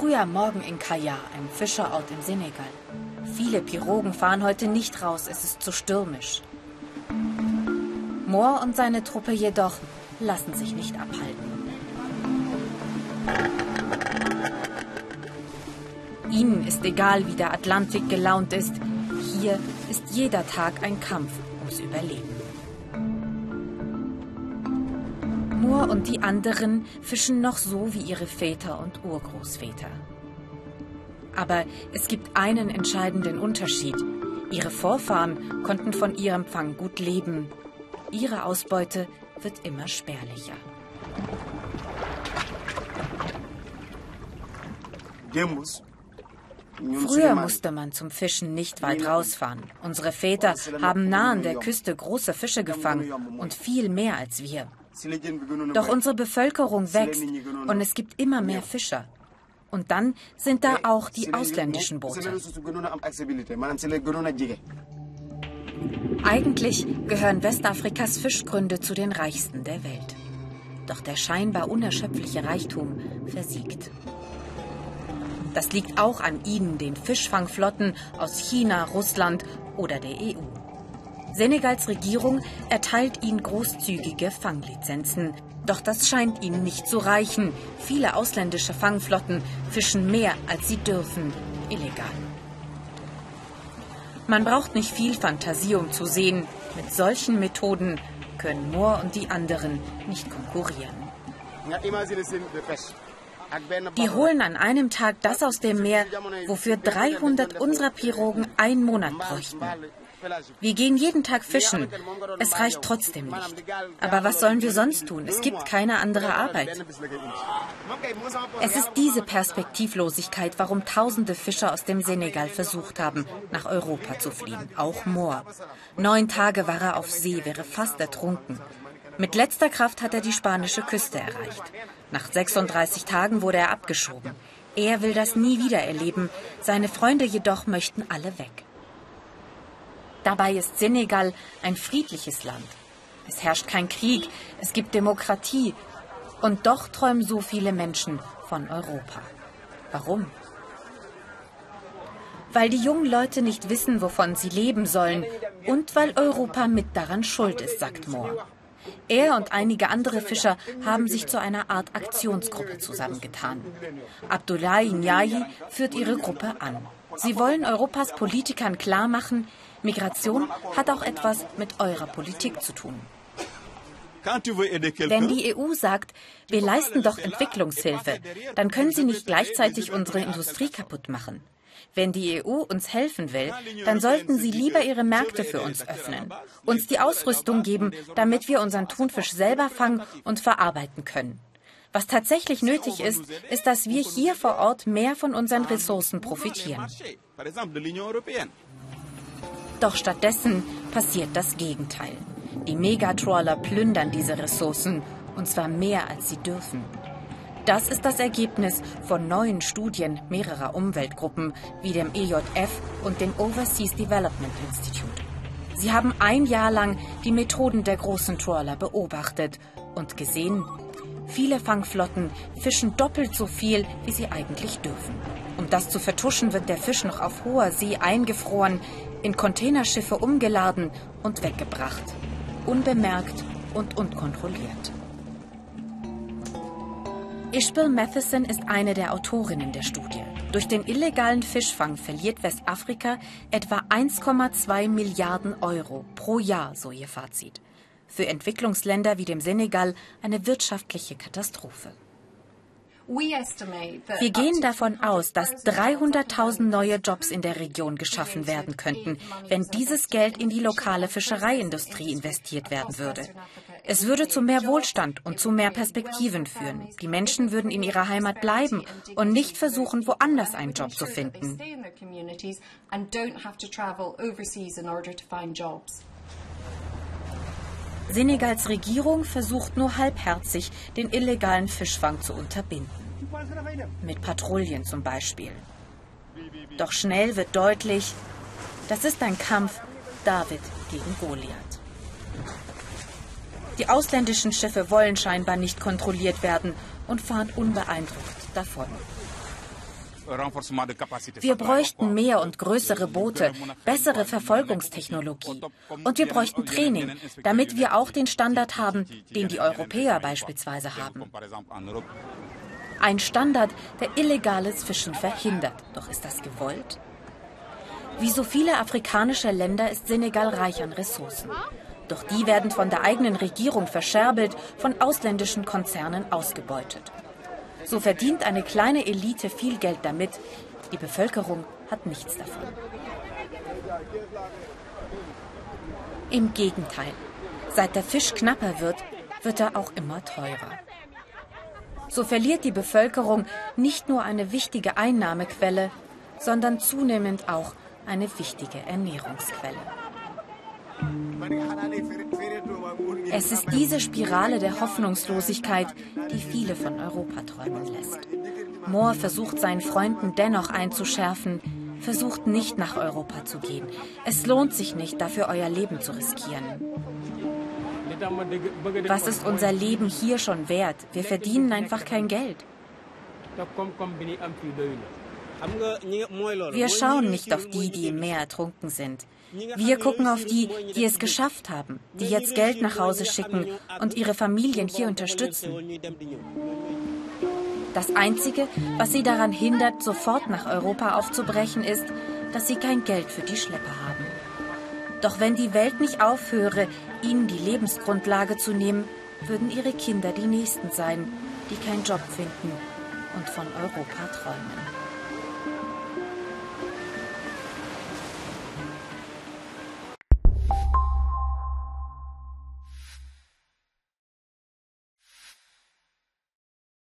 früher Morgen in Kaya, einem Fischerort im Senegal. Viele Pirogen fahren heute nicht raus, es ist zu stürmisch. Moore und seine Truppe jedoch lassen sich nicht abhalten. Ihnen ist egal, wie der Atlantik gelaunt ist. Hier ist jeder Tag ein Kampf ums Überleben. Und die anderen fischen noch so wie ihre Väter und Urgroßväter. Aber es gibt einen entscheidenden Unterschied. Ihre Vorfahren konnten von ihrem Fang gut leben. Ihre Ausbeute wird immer spärlicher. Früher musste man zum Fischen nicht weit rausfahren. Unsere Väter haben nah an der Küste große Fische gefangen und viel mehr als wir. Doch unsere Bevölkerung wächst und es gibt immer mehr Fischer. Und dann sind da auch die ausländischen Boote. Eigentlich gehören Westafrikas Fischgründe zu den reichsten der Welt. Doch der scheinbar unerschöpfliche Reichtum versiegt. Das liegt auch an ihnen, den Fischfangflotten aus China, Russland oder der EU. Senegals Regierung erteilt ihnen großzügige Fanglizenzen. Doch das scheint ihnen nicht zu reichen. Viele ausländische Fangflotten fischen mehr, als sie dürfen, illegal. Man braucht nicht viel Fantasie, um zu sehen, mit solchen Methoden können Moore und die anderen nicht konkurrieren. Die holen an einem Tag das aus dem Meer, wofür 300 unserer Pirogen einen Monat bräuchten. Wir gehen jeden Tag fischen. Es reicht trotzdem nicht. Aber was sollen wir sonst tun? Es gibt keine andere Arbeit. Es ist diese Perspektivlosigkeit, warum tausende Fischer aus dem Senegal versucht haben, nach Europa zu fliehen. Auch Moor. Neun Tage war er auf See, wäre fast ertrunken. Mit letzter Kraft hat er die spanische Küste erreicht. Nach 36 Tagen wurde er abgeschoben. Er will das nie wieder erleben, seine Freunde jedoch möchten alle weg. Dabei ist Senegal ein friedliches Land. Es herrscht kein Krieg, es gibt Demokratie. Und doch träumen so viele Menschen von Europa. Warum? Weil die jungen Leute nicht wissen, wovon sie leben sollen und weil Europa mit daran schuld ist, sagt Moore. Er und einige andere Fischer haben sich zu einer Art Aktionsgruppe zusammengetan. Abdoulaye Nyayi führt ihre Gruppe an. Sie wollen Europas Politikern klarmachen, Migration hat auch etwas mit eurer Politik zu tun. Wenn die EU sagt, wir leisten doch Entwicklungshilfe, dann können sie nicht gleichzeitig unsere Industrie kaputt machen. Wenn die EU uns helfen will, dann sollten sie lieber ihre Märkte für uns öffnen, uns die Ausrüstung geben, damit wir unseren Thunfisch selber fangen und verarbeiten können. Was tatsächlich nötig ist, ist, dass wir hier vor Ort mehr von unseren Ressourcen profitieren. Doch stattdessen passiert das Gegenteil. Die Megatrawler plündern diese Ressourcen, und zwar mehr als sie dürfen. Das ist das Ergebnis von neuen Studien mehrerer Umweltgruppen wie dem EJF und dem Overseas Development Institute. Sie haben ein Jahr lang die Methoden der großen Trawler beobachtet und gesehen, viele Fangflotten fischen doppelt so viel, wie sie eigentlich dürfen. Um das zu vertuschen, wird der Fisch noch auf hoher See eingefroren, in Containerschiffe umgeladen und weggebracht. Unbemerkt und unkontrolliert. Ishbel Matheson ist eine der Autorinnen der Studie. Durch den illegalen Fischfang verliert Westafrika etwa 1,2 Milliarden Euro pro Jahr, so ihr Fazit. Für Entwicklungsländer wie dem Senegal eine wirtschaftliche Katastrophe. Wir gehen davon aus, dass 300.000 neue Jobs in der Region geschaffen werden könnten, wenn dieses Geld in die lokale Fischereiindustrie investiert werden würde. Es würde zu mehr Wohlstand und zu mehr Perspektiven führen. Die Menschen würden in ihrer Heimat bleiben und nicht versuchen, woanders einen Job zu finden. Senegals Regierung versucht nur halbherzig, den illegalen Fischfang zu unterbinden. Mit Patrouillen zum Beispiel. Doch schnell wird deutlich, das ist ein Kampf David gegen Goliath. Die ausländischen Schiffe wollen scheinbar nicht kontrolliert werden und fahren unbeeindruckt davon. Wir bräuchten mehr und größere Boote, bessere Verfolgungstechnologie. Und wir bräuchten Training, damit wir auch den Standard haben, den die Europäer beispielsweise haben. Ein Standard, der illegales Fischen verhindert. Doch ist das gewollt? Wie so viele afrikanische Länder ist Senegal reich an Ressourcen. Doch die werden von der eigenen Regierung verscherbelt, von ausländischen Konzernen ausgebeutet. So verdient eine kleine Elite viel Geld damit. Die Bevölkerung hat nichts davon. Im Gegenteil. Seit der Fisch knapper wird, wird er auch immer teurer. So verliert die Bevölkerung nicht nur eine wichtige Einnahmequelle, sondern zunehmend auch eine wichtige Ernährungsquelle. Es ist diese Spirale der Hoffnungslosigkeit, die viele von Europa träumen lässt. Moore versucht seinen Freunden dennoch einzuschärfen, versucht nicht nach Europa zu gehen. Es lohnt sich nicht, dafür euer Leben zu riskieren. Was ist unser Leben hier schon wert? Wir verdienen einfach kein Geld. Wir schauen nicht auf die, die im Meer ertrunken sind. Wir gucken auf die, die es geschafft haben, die jetzt Geld nach Hause schicken und ihre Familien hier unterstützen. Das Einzige, was sie daran hindert, sofort nach Europa aufzubrechen, ist, dass sie kein Geld für die Schlepper haben. Doch wenn die Welt nicht aufhöre, ihnen die Lebensgrundlage zu nehmen, würden ihre Kinder die Nächsten sein, die keinen Job finden und von Europa träumen.